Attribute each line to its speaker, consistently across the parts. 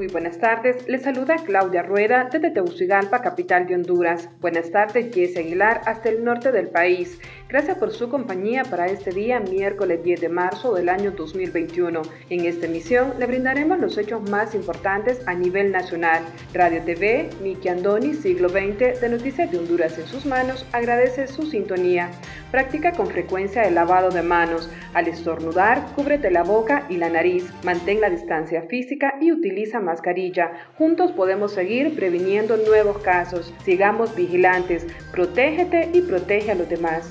Speaker 1: Muy buenas tardes, les saluda Claudia Rueda desde Tegucigalpa, capital de Honduras. Buenas tardes, Jesse Aguilar, hasta el norte del país. Gracias por su compañía para este día, miércoles 10 de marzo del año 2021. En esta emisión le brindaremos los hechos más importantes a nivel nacional. Radio TV, Miki Andoni, siglo XX, de Noticias de Honduras en sus manos, agradece su sintonía. Practica con frecuencia el lavado de manos. Al estornudar, cúbrete la boca y la nariz. Mantén la distancia física y utiliza mascarilla. Juntos podemos seguir previniendo nuevos casos. Sigamos vigilantes. Protégete y protege a los demás.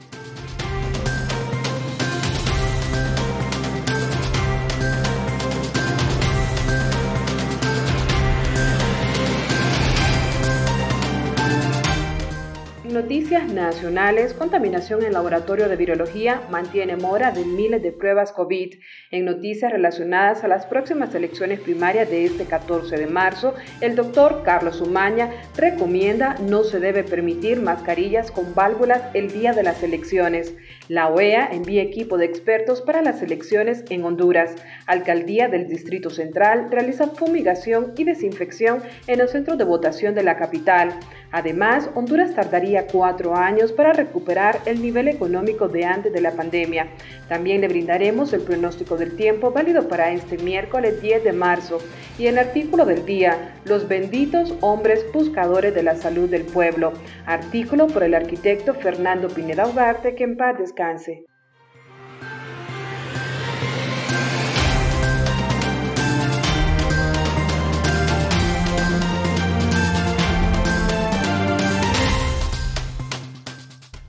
Speaker 1: Nacionales, contaminación en laboratorio de virología mantiene mora de miles de pruebas COVID. En noticias relacionadas a las próximas elecciones primarias de este 14 de marzo, el doctor Carlos Umaña recomienda no se debe permitir mascarillas con válvulas el día de las elecciones. La OEA envía equipo de expertos para las elecciones en Honduras. Alcaldía del Distrito Central realiza fumigación y desinfección en los centros de votación de la capital. Además, Honduras tardaría cuatro años para recuperar el nivel económico de antes de la pandemia. También le brindaremos el pronóstico del tiempo válido para este miércoles 10 de marzo y el artículo del día, los benditos hombres buscadores de la salud del pueblo. Artículo por el arquitecto Fernando Pineda Ugarte, que en paz descanse.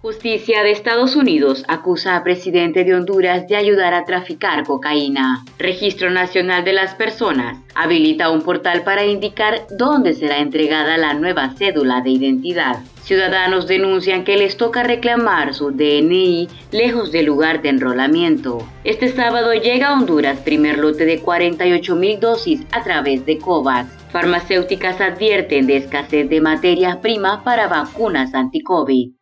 Speaker 2: Justicia de Estados Unidos acusa a presidente de Honduras de ayudar a traficar cocaína. Registro Nacional de las Personas habilita un portal para indicar dónde será entregada la nueva cédula de identidad. Ciudadanos denuncian que les toca reclamar su DNI lejos del lugar de enrolamiento. Este sábado llega a Honduras primer lote de 48 mil dosis a través de COVAX. Farmacéuticas advierten de escasez de materia prima para vacunas anti-COVID.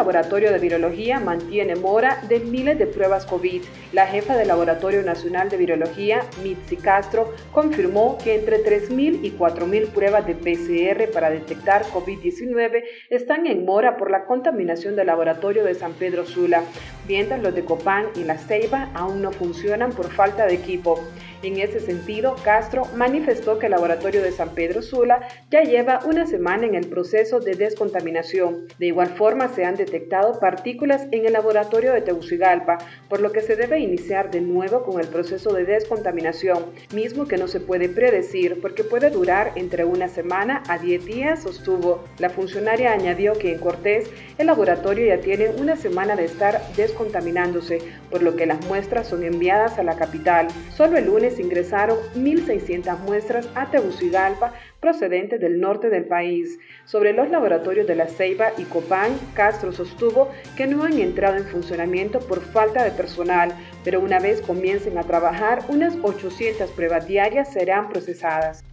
Speaker 1: Laboratorio de virología mantiene mora de miles de pruebas COVID. La jefa del Laboratorio Nacional de Virología, Mitzi Castro, confirmó que entre 3.000 y 4.000 pruebas de PCR para detectar COVID-19 están en mora por la contaminación del laboratorio de San Pedro Sula. mientras los de Copán y La Ceiba aún no funcionan por falta de equipo. En ese sentido, Castro manifestó que el laboratorio de San Pedro Sula ya lleva una semana en el proceso de descontaminación. De igual forma, se han detectado partículas en el laboratorio de Tegucigalpa, por lo que se debe iniciar de nuevo con el proceso de descontaminación, mismo que no se puede predecir porque puede durar entre una semana a 10 días, sostuvo. La funcionaria añadió que en Cortés el laboratorio ya tiene una semana de estar descontaminándose, por lo que las muestras son enviadas a la capital. Solo el lunes ingresaron 1.600 muestras a Tegucigalpa procedentes del norte del país. Sobre los laboratorios de La Ceiba y Copán, Castro sostuvo que no han entrado en funcionamiento por falta de personal, pero una vez comiencen a trabajar, unas 800 pruebas diarias serán procesadas.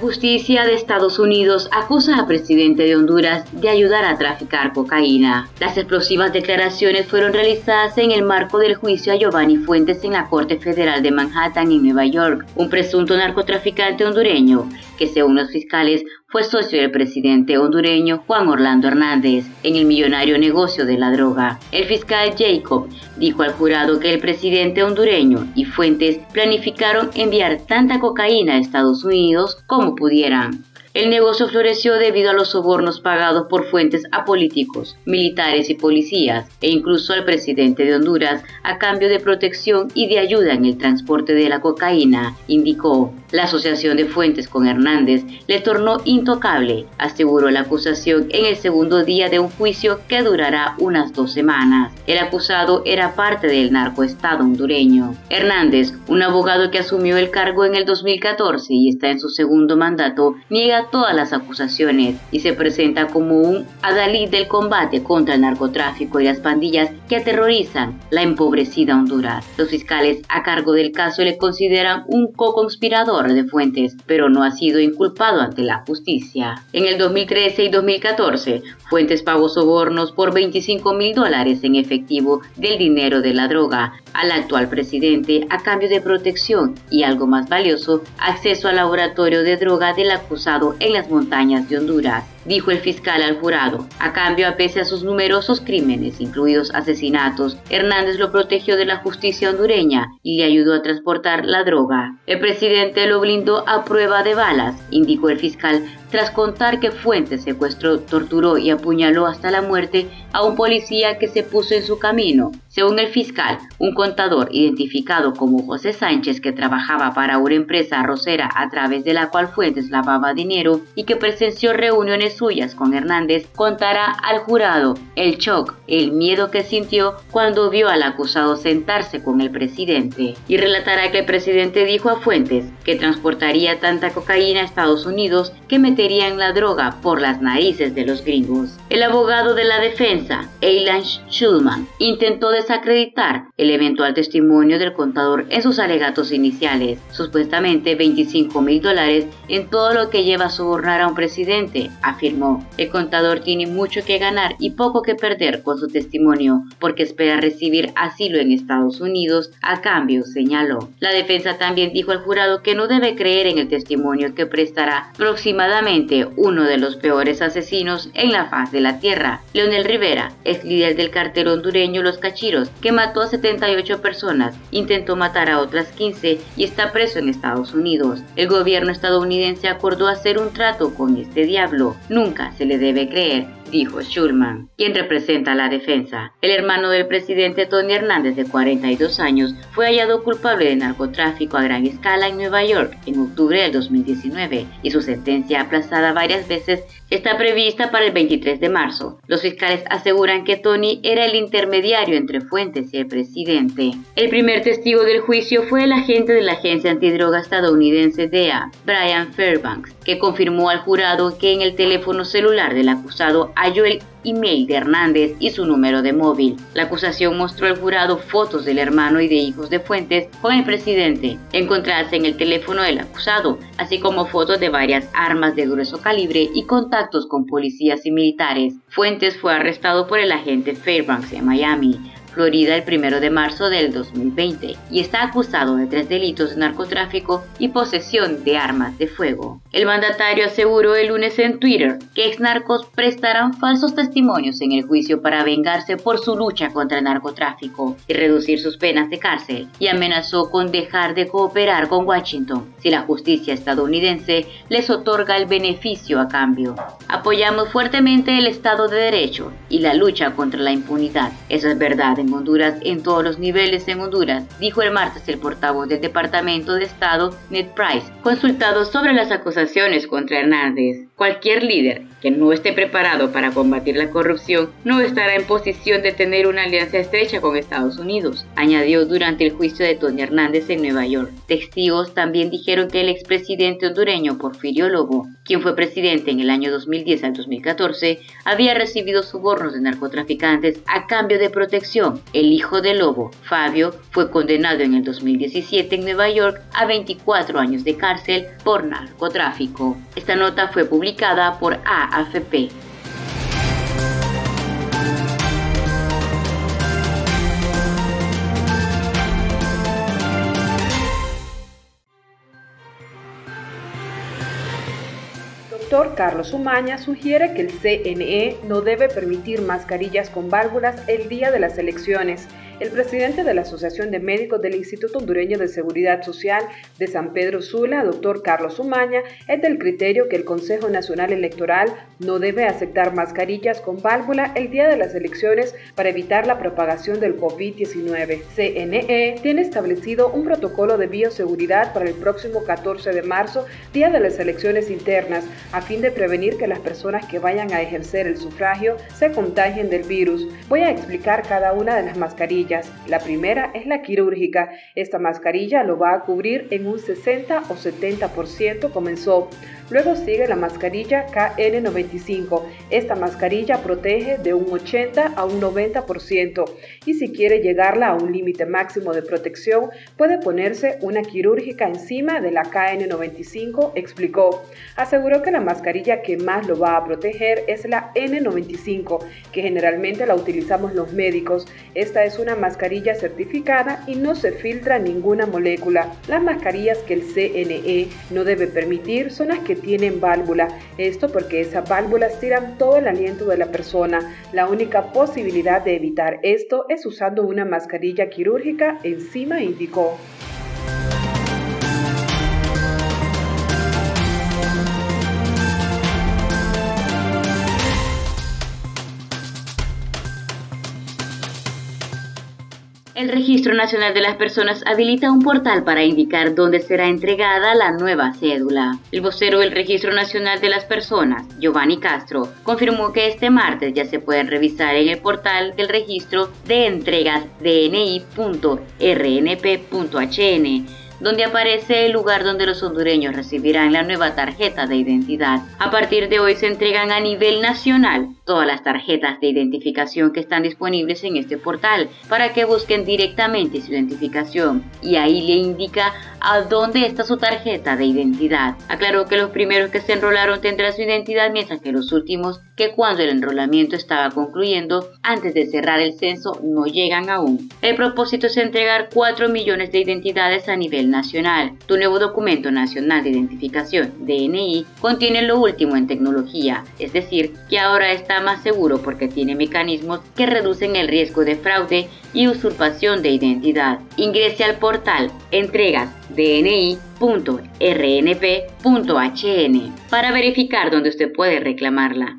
Speaker 2: Justicia de Estados Unidos acusa al presidente de Honduras de ayudar a traficar cocaína. Las explosivas declaraciones fueron realizadas en el marco del juicio a Giovanni Fuentes en la Corte Federal de Manhattan en Nueva York, un presunto narcotraficante hondureño que según los fiscales fue socio del presidente hondureño Juan Orlando Hernández en el millonario negocio de la droga. El fiscal Jacob dijo al jurado que el presidente hondureño y Fuentes planificaron enviar tanta cocaína a Estados Unidos como pudieran. El negocio floreció debido a los sobornos pagados por fuentes a políticos, militares y policías, e incluso al presidente de Honduras a cambio de protección y de ayuda en el transporte de la cocaína, indicó. La asociación de fuentes con Hernández le tornó intocable, aseguró la acusación en el segundo día de un juicio que durará unas dos semanas. El acusado era parte del narcoestado hondureño. Hernández, un abogado que asumió el cargo en el 2014 y está en su segundo mandato, niega todas las acusaciones y se presenta como un adalid del combate contra el narcotráfico y las pandillas que aterrorizan la empobrecida Honduras. Los fiscales a cargo del caso le consideran un co-conspirador de fuentes, pero no ha sido inculpado ante la justicia. En el 2013 y 2014, Fuentes pagó sobornos por 25 mil dólares en efectivo del dinero de la droga al actual presidente a cambio de protección y algo más valioso, acceso al laboratorio de droga del acusado en las montañas de Honduras dijo el fiscal al jurado. A cambio, a pese a sus numerosos crímenes, incluidos asesinatos, Hernández lo protegió de la justicia hondureña y le ayudó a transportar la droga. El presidente lo blindó a prueba de balas, indicó el fiscal, tras contar que Fuentes secuestró, torturó y apuñaló hasta la muerte a un policía que se puso en su camino. Según el fiscal, un contador identificado como José Sánchez que trabajaba para una empresa arrocera a través de la cual Fuentes lavaba dinero y que presenció reuniones suyas con Hernández, contará al jurado el shock, el miedo que sintió cuando vio al acusado sentarse con el presidente y relatará que el presidente dijo a Fuentes que transportaría tanta cocaína a Estados Unidos que meterían la droga por las narices de los gringos. El abogado de la defensa, Eilan Schulman, intentó desacreditar el eventual testimonio del contador en sus alegatos iniciales, supuestamente 25 mil dólares en todo lo que lleva a sobornar a un presidente, afirmó. El contador tiene mucho que ganar y poco que perder con su testimonio, porque espera recibir asilo en Estados Unidos a cambio, señaló. La defensa también dijo al jurado que no debe creer en el testimonio que prestará aproximadamente uno de los peores asesinos en la faz de la tierra, Leonel Rivera, es líder del cartel hondureño Los Cachitos que mató a 78 personas, intentó matar a otras 15 y está preso en Estados Unidos. El gobierno estadounidense acordó hacer un trato con este diablo. Nunca se le debe creer dijo Schulman, quien representa a la defensa. El hermano del presidente Tony Hernández, de 42 años, fue hallado culpable de narcotráfico a gran escala en Nueva York en octubre del 2019 y su sentencia aplazada varias veces está prevista para el 23 de marzo. Los fiscales aseguran que Tony era el intermediario entre Fuentes y el presidente. El primer testigo del juicio fue el agente de la agencia antidroga estadounidense DEA, Brian Fairbanks, que confirmó al jurado que en el teléfono celular del acusado halló el email de Hernández y su número de móvil. La acusación mostró al jurado fotos del hermano y de hijos de Fuentes con el presidente, encontradas en el teléfono del acusado, así como fotos de varias armas de grueso calibre y contactos con policías y militares. Fuentes fue arrestado por el agente Fairbanks en Miami Florida, el 1 de marzo del 2020 y está acusado de tres delitos de narcotráfico y posesión de armas de fuego. El mandatario aseguró el lunes en Twitter que ex narcos prestarán falsos testimonios en el juicio para vengarse por su lucha contra el narcotráfico y reducir sus penas de cárcel y amenazó con dejar de cooperar con Washington si la justicia estadounidense les otorga el beneficio a cambio. Apoyamos fuertemente el Estado de Derecho y la lucha contra la impunidad. Eso es verdad en Honduras en todos los niveles en Honduras, dijo el martes el portavoz del Departamento de Estado, Ned Price, consultado sobre las acusaciones contra Hernández. Cualquier líder que no esté preparado para combatir la corrupción no estará en posición de tener una alianza estrecha con Estados Unidos, añadió durante el juicio de Tony Hernández en Nueva York. Testigos también dijeron que el expresidente hondureño Porfirio Lobo, quien fue presidente en el año 2010 al 2014, había recibido sobornos de narcotraficantes a cambio de protección. El hijo de Lobo, Fabio, fue condenado en el 2017 en Nueva York a 24 años de cárcel por narcotráfico. Esta nota fue publicada por AFP.
Speaker 1: doctor Carlos Umaña sugiere que el CNE no debe permitir mascarillas con válvulas el día de las elecciones el presidente de la Asociación de Médicos del Instituto Hondureño de Seguridad Social de San Pedro Sula, doctor Carlos Umaña, es del criterio que el Consejo Nacional Electoral no debe aceptar mascarillas con válvula el día de las elecciones para evitar la propagación del COVID-19. CNE tiene establecido un protocolo de bioseguridad para el próximo 14 de marzo, día de las elecciones internas, a fin de prevenir que las personas que vayan a ejercer el sufragio se contagien del virus. Voy a explicar cada una de las mascarillas la primera es la quirúrgica. Esta mascarilla lo va a cubrir en un 60 o 70%, comenzó. Luego sigue la mascarilla KN95. Esta mascarilla protege de un 80 a un 90% y si quiere llegarla a un límite máximo de protección puede ponerse una quirúrgica encima de la KN95, explicó. Aseguró que la mascarilla que más lo va a proteger es la N95, que generalmente la utilizamos los médicos. Esta es una mascarilla certificada y no se filtra ninguna molécula. Las mascarillas que el CNE no debe permitir son las que tienen válvula. Esto porque esas válvulas tiran todo el aliento de la persona. La única posibilidad de evitar esto es usando una mascarilla quirúrgica, encima indicó.
Speaker 2: El Registro Nacional de las Personas habilita un portal para indicar dónde será entregada la nueva cédula. El vocero del Registro Nacional de las Personas, Giovanni Castro, confirmó que este martes ya se pueden revisar en el portal del registro de entregas dni.rnp.hn donde aparece el lugar donde los hondureños recibirán la nueva tarjeta de identidad. A partir de hoy se entregan a nivel nacional todas las tarjetas de identificación que están disponibles en este portal para que busquen directamente su identificación y ahí le indica a dónde está su tarjeta de identidad. Aclaró que los primeros que se enrolaron tendrán su identidad mientras que los últimos que cuando el enrolamiento estaba concluyendo antes de cerrar el censo no llegan aún. El propósito es entregar 4 millones de identidades a nivel nacional. Tu nuevo documento nacional de identificación, DNI, contiene lo último en tecnología, es decir, que ahora está más seguro porque tiene mecanismos que reducen el riesgo de fraude y usurpación de identidad. Ingrese al portal entregas dni.rnp.hn para verificar dónde usted puede reclamarla.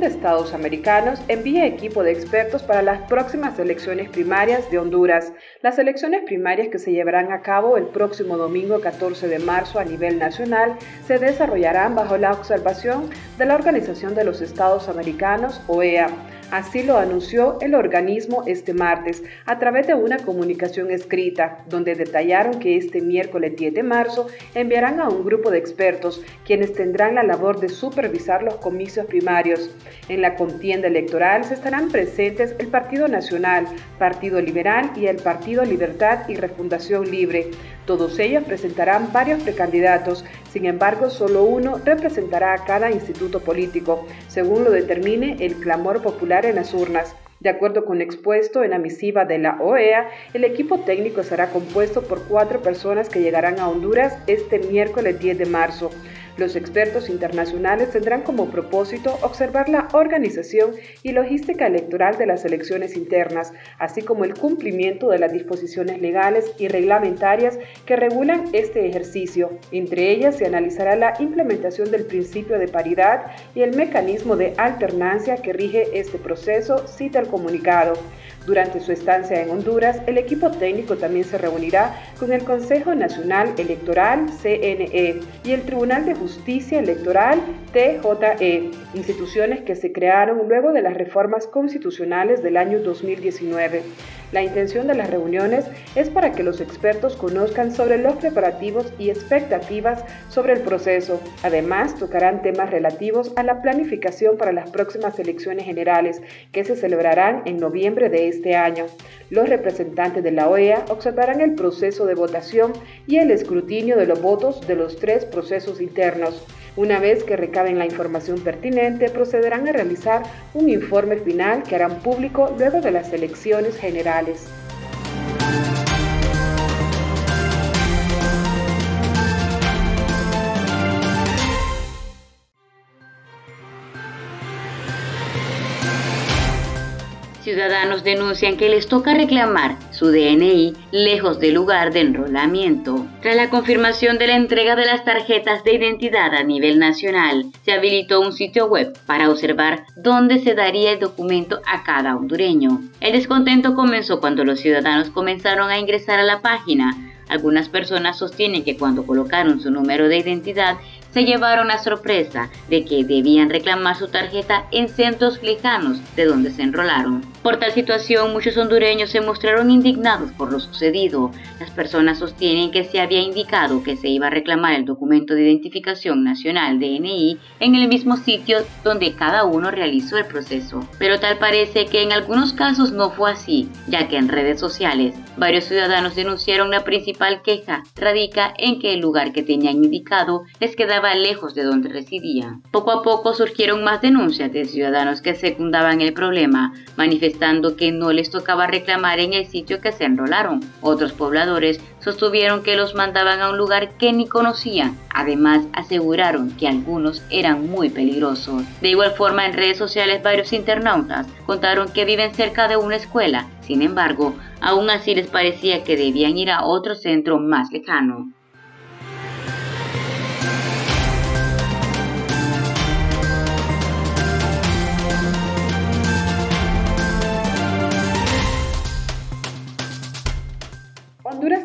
Speaker 1: De Estados Americanos envía equipo de expertos para las próximas elecciones primarias de Honduras. Las elecciones primarias que se llevarán a cabo el próximo domingo 14 de marzo a nivel nacional se desarrollarán bajo la observación de la Organización de los Estados Americanos, OEA. Así lo anunció el organismo este martes a través de una comunicación escrita, donde detallaron que este miércoles 10 de marzo enviarán a un grupo de expertos quienes tendrán la labor de supervisar los comicios primarios. En la contienda electoral se estarán presentes el Partido Nacional, Partido Liberal y el Partido Libertad y Refundación Libre. Todos ellos presentarán varios precandidatos, sin embargo solo uno representará a cada instituto político, según lo determine el clamor popular en las urnas. De acuerdo con expuesto en la misiva de la OEA, el equipo técnico será compuesto por cuatro personas que llegarán a Honduras este miércoles 10 de marzo. Los expertos internacionales tendrán como propósito observar la organización y logística electoral de las elecciones internas, así como el cumplimiento de las disposiciones legales y reglamentarias que regulan este ejercicio. Entre ellas se analizará la implementación del principio de paridad y el mecanismo de alternancia que rige este proceso, cita el comunicado. Durante su estancia en Honduras, el equipo técnico también se reunirá con el Consejo Nacional Electoral, CNE, y el Tribunal de Justicia Electoral, TJE, instituciones que se crearon luego de las reformas constitucionales del año 2019. La intención de las reuniones es para que los expertos conozcan sobre los preparativos y expectativas sobre el proceso. Además, tocarán temas relativos a la planificación para las próximas elecciones generales, que se celebrarán en noviembre de este año. Los representantes de la OEA observarán el proceso de votación y el escrutinio de los votos de los tres procesos internos. Una vez que recaben la información pertinente, procederán a realizar un informe final que harán público luego de las elecciones generales.
Speaker 2: Ciudadanos denuncian que les toca reclamar su DNI lejos del lugar de enrolamiento. Tras la confirmación de la entrega de las tarjetas de identidad a nivel nacional, se habilitó un sitio web para observar dónde se daría el documento a cada hondureño. El descontento comenzó cuando los ciudadanos comenzaron a ingresar a la página. Algunas personas sostienen que cuando colocaron su número de identidad se llevaron la sorpresa de que debían reclamar su tarjeta en centros lejanos de donde se enrolaron. Por tal situación, muchos hondureños se mostraron indignados por lo sucedido. Las personas sostienen que se había indicado que se iba a reclamar el documento de identificación nacional DNI en el mismo sitio donde cada uno realizó el proceso. Pero tal parece que en algunos casos no fue así, ya que en redes sociales varios ciudadanos denunciaron la principal queja radica en que el lugar que tenían indicado les quedaba lejos de donde residían. Poco a poco surgieron más denuncias de ciudadanos que secundaban el problema, manifestando que no les tocaba reclamar en el sitio que se enrolaron. Otros pobladores sostuvieron que los mandaban a un lugar que ni conocían. Además, aseguraron que algunos eran muy peligrosos. De igual forma, en redes sociales varios internautas contaron que viven cerca de una escuela. Sin embargo, aún así les parecía que debían ir a otro centro más lejano.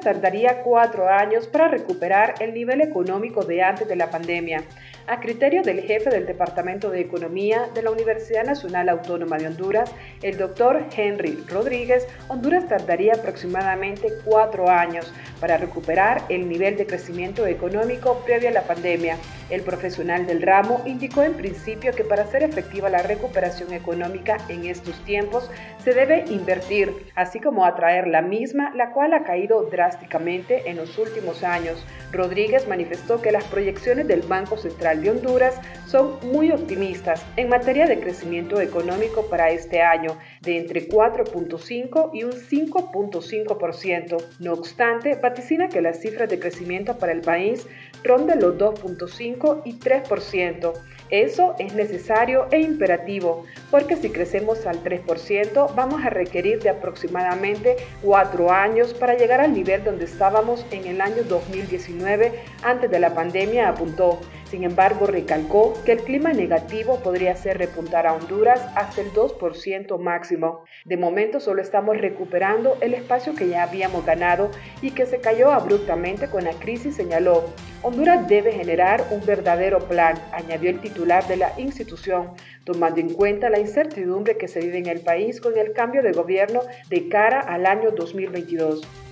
Speaker 1: Tardaría cuatro años para recuperar el nivel económico de antes de la pandemia. A criterio del jefe del Departamento de Economía de la Universidad Nacional Autónoma de Honduras, el doctor Henry Rodríguez, Honduras tardaría aproximadamente cuatro años para recuperar el nivel de crecimiento económico previo a la pandemia. El profesional del ramo indicó en principio que para hacer efectiva la recuperación económica en estos tiempos se debe invertir, así como atraer la misma, la cual ha caído drásticamente en los últimos años. Rodríguez manifestó que las proyecciones del Banco Central Central de Honduras son muy optimistas en materia de crecimiento económico para este año, de entre 4.5 y un 5.5%. No obstante, vaticina que las cifras de crecimiento para el país ronden los 2.5 y 3%. Eso es necesario e imperativo, porque si crecemos al 3%, vamos a requerir de aproximadamente cuatro años para llegar al nivel donde estábamos en el año 2019 antes de la pandemia, apuntó. Sin embargo, recalcó que el clima negativo podría hacer repuntar a Honduras hasta el 2% máximo. De momento solo estamos recuperando el espacio que ya habíamos ganado y que se cayó abruptamente con la crisis, señaló. Honduras debe generar un verdadero plan, añadió el titular de la institución, tomando en cuenta la incertidumbre que se vive en el país con el cambio de gobierno de cara al año 2022.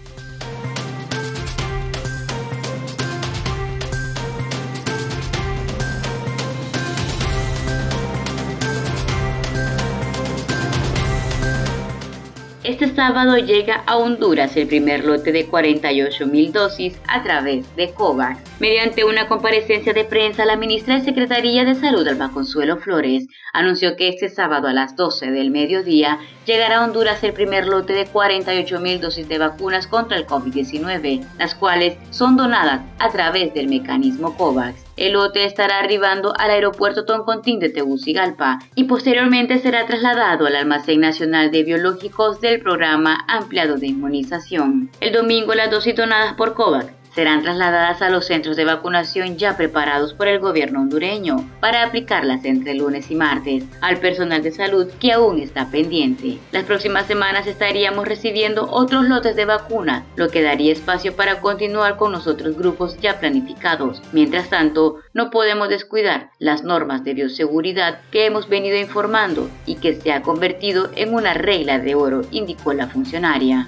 Speaker 2: Sábado llega a Honduras el primer lote de 48 mil dosis a través de COVAX. Mediante una comparecencia de prensa, la ministra de Secretaría de Salud, Alba Consuelo Flores, anunció que este sábado a las 12 del mediodía llegará a Honduras el primer lote de 48 mil dosis de vacunas contra el COVID-19, las cuales son donadas a través del mecanismo COVAX. El lote estará arribando al aeropuerto Toncontín de Tegucigalpa y posteriormente será trasladado al almacén nacional de biológicos del programa ampliado de inmunización. El domingo las dosis donadas por COVAX serán trasladadas a los centros de vacunación ya preparados por el gobierno hondureño para aplicarlas entre lunes y martes al personal de salud que aún está pendiente. Las próximas semanas estaríamos recibiendo otros lotes de vacunas, lo que daría espacio para continuar con los otros grupos ya planificados. Mientras tanto, no podemos descuidar las normas de bioseguridad que hemos venido informando y que se ha convertido en una regla de oro, indicó la funcionaria.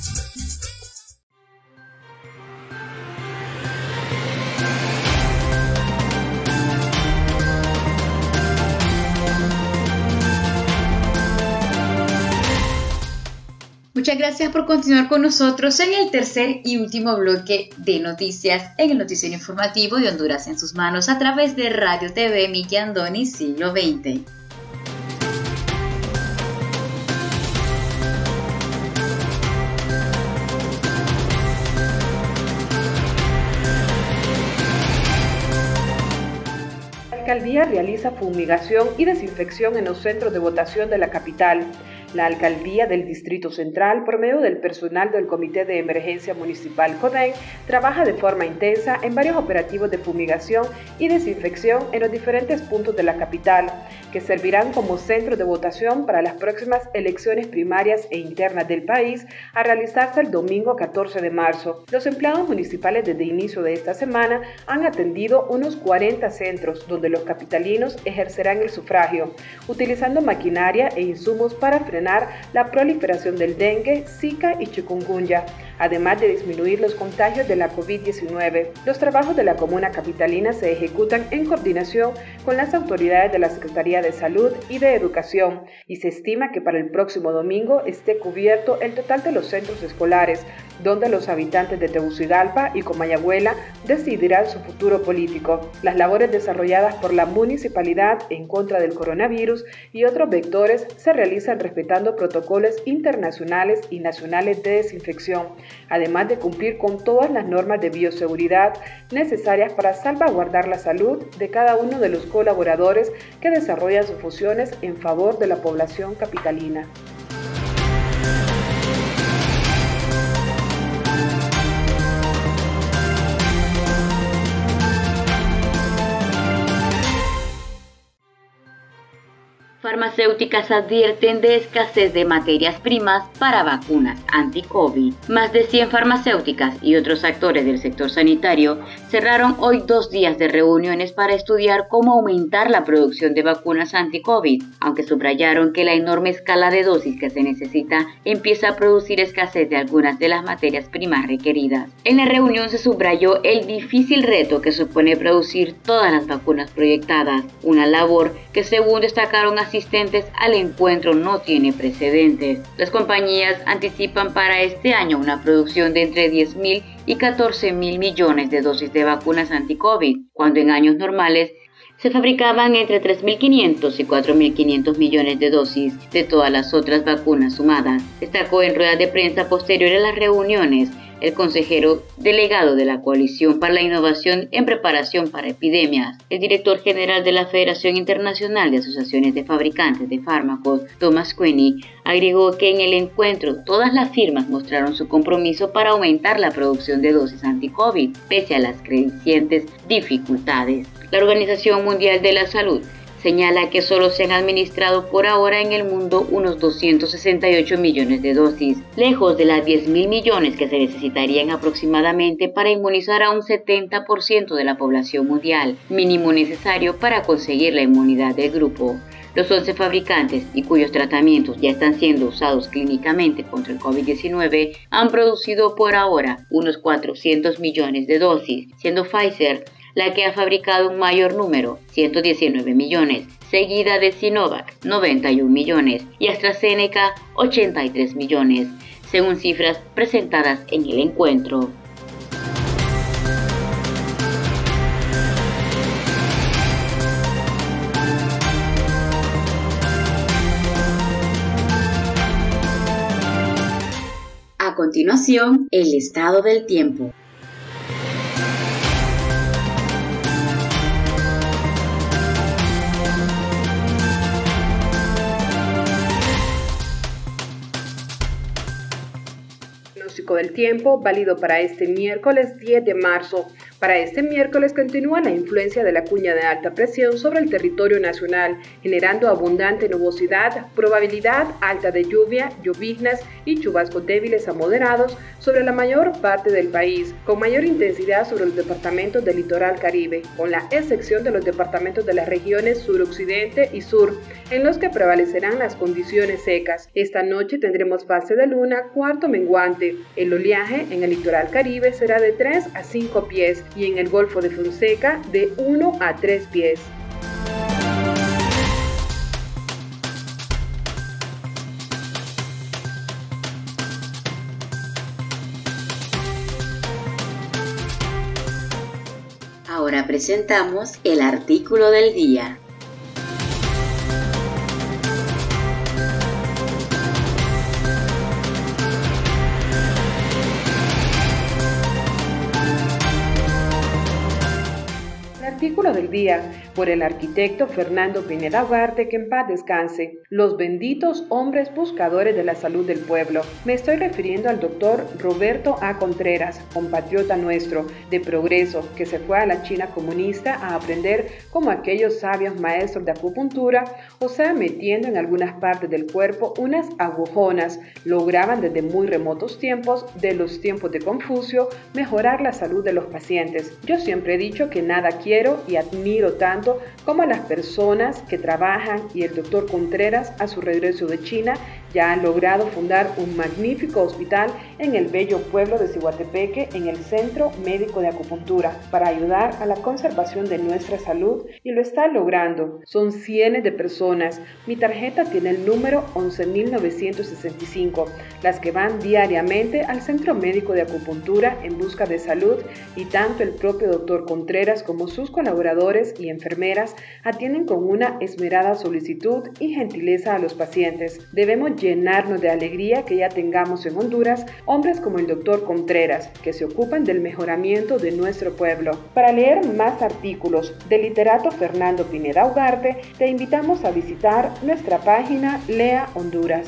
Speaker 3: Muchas gracias por continuar con nosotros en el tercer y último bloque de noticias en el noticiero informativo de Honduras en sus manos a través de Radio TV Miki Andoni Siglo XX.
Speaker 1: La alcaldía realiza fumigación y desinfección en los centros de votación de la capital. La alcaldía del Distrito Central, por medio del personal del Comité de Emergencia Municipal CODEN, trabaja de forma intensa en varios operativos de fumigación y desinfección en los diferentes puntos de la capital, que servirán como centro de votación para las próximas elecciones primarias e internas del país a realizarse el domingo 14 de marzo. Los empleados municipales desde inicio de esta semana han atendido unos 40 centros donde los capitalinos ejercerán el sufragio, utilizando maquinaria e insumos para frenar la proliferación del dengue, zika y chikungunya, además de disminuir los contagios de la COVID-19. Los trabajos de la comuna capitalina se ejecutan en coordinación con las autoridades de la Secretaría de Salud y de Educación y se estima que para el próximo domingo esté cubierto el total de los centros escolares, donde los habitantes de Tegucigalpa y Comayagüela decidirán su futuro político. Las labores desarrolladas por la municipalidad en contra del coronavirus y otros vectores se realizan respetando protocolos internacionales y nacionales de desinfección, además de cumplir con todas las normas de bioseguridad necesarias para salvaguardar la salud de cada uno de los colaboradores que desarrollan sus funciones en favor de la población capitalina.
Speaker 2: Farmacéuticas advierten de escasez de materias primas para vacunas anti-COVID. Más de 100 farmacéuticas y otros actores del sector sanitario cerraron hoy dos días de reuniones para estudiar cómo aumentar la producción de vacunas anti-COVID, aunque subrayaron que la enorme escala de dosis que se necesita empieza a producir escasez de algunas de las materias primas requeridas. En la reunión se subrayó el difícil reto que supone producir todas las vacunas proyectadas, una labor que según destacaron al encuentro no tiene precedentes. Las compañías anticipan para este año una producción de entre 10.000 y 14.000 millones de dosis de vacunas anti-COVID, cuando en años normales se fabricaban entre 3.500 y 4.500 millones de dosis de todas las otras vacunas sumadas. Destacó en ruedas de prensa posterior a las reuniones el consejero delegado de la Coalición para la Innovación en Preparación para Epidemias, el director general de la Federación Internacional de Asociaciones de Fabricantes de Fármacos, Thomas Quinney, agregó que en el encuentro todas las firmas mostraron su compromiso para aumentar la producción de dosis anti-COVID, pese a las crecientes dificultades. La Organización Mundial de la Salud señala que solo se han administrado por ahora en el mundo unos 268 millones de dosis, lejos de las 10 mil millones que se necesitarían aproximadamente para inmunizar a un 70% de la población mundial, mínimo necesario para conseguir la inmunidad del grupo. Los 11 fabricantes y cuyos tratamientos ya están siendo usados clínicamente contra el COVID-19 han producido por ahora unos 400 millones de dosis, siendo Pfizer la que ha fabricado un mayor número, 119 millones, seguida de Sinovac, 91 millones, y AstraZeneca, 83 millones, según cifras presentadas en el encuentro. A continuación, el estado del tiempo.
Speaker 1: Del tiempo, válido para este miércoles 10 de marzo. Para este miércoles continúa la influencia de la cuña de alta presión sobre el territorio nacional, generando abundante nubosidad, probabilidad alta de lluvia, lloviznas y chubascos débiles a moderados sobre la mayor parte del país, con mayor intensidad sobre los departamentos del litoral caribe, con la excepción de los departamentos de las regiones suroccidente y sur, en los que prevalecerán las condiciones secas. Esta noche tendremos fase de luna cuarto menguante. El oleaje en el litoral caribe será de 3 a 5 pies y en el Golfo de Fonseca de 1 a 3 pies.
Speaker 2: Ahora presentamos el artículo del día.
Speaker 1: Artículo del día por el arquitecto Fernando Pineda Ugarte, que en paz descanse. Los benditos hombres buscadores de la salud del pueblo. Me estoy refiriendo al doctor Roberto A. Contreras, compatriota nuestro, de progreso, que se fue a la China comunista a aprender como aquellos sabios maestros de acupuntura, o sea, metiendo en algunas partes del cuerpo unas agujonas, lograban desde muy remotos tiempos, de los tiempos de Confucio, mejorar la salud de los pacientes. Yo siempre he dicho que nada quiero y admiro tanto como a las personas que trabajan y el doctor Contreras a su regreso de China ya han logrado fundar un magnífico hospital en el bello pueblo de Cihuatepeque en el Centro Médico de Acupuntura para ayudar a la conservación de nuestra salud y lo está logrando. Son cientos de personas. Mi tarjeta tiene el número 11.965, las que van diariamente al Centro Médico de Acupuntura en busca de salud y tanto el propio doctor Contreras como sus colaboradores y enfermeras atienden con una esmerada solicitud y gentileza a los pacientes. Debemos llenarnos de alegría que ya tengamos en Honduras hombres como el doctor Contreras, que se ocupan del mejoramiento de nuestro pueblo. Para leer más artículos del literato Fernando Pineda Ugarte, te invitamos a visitar nuestra página Lea Honduras.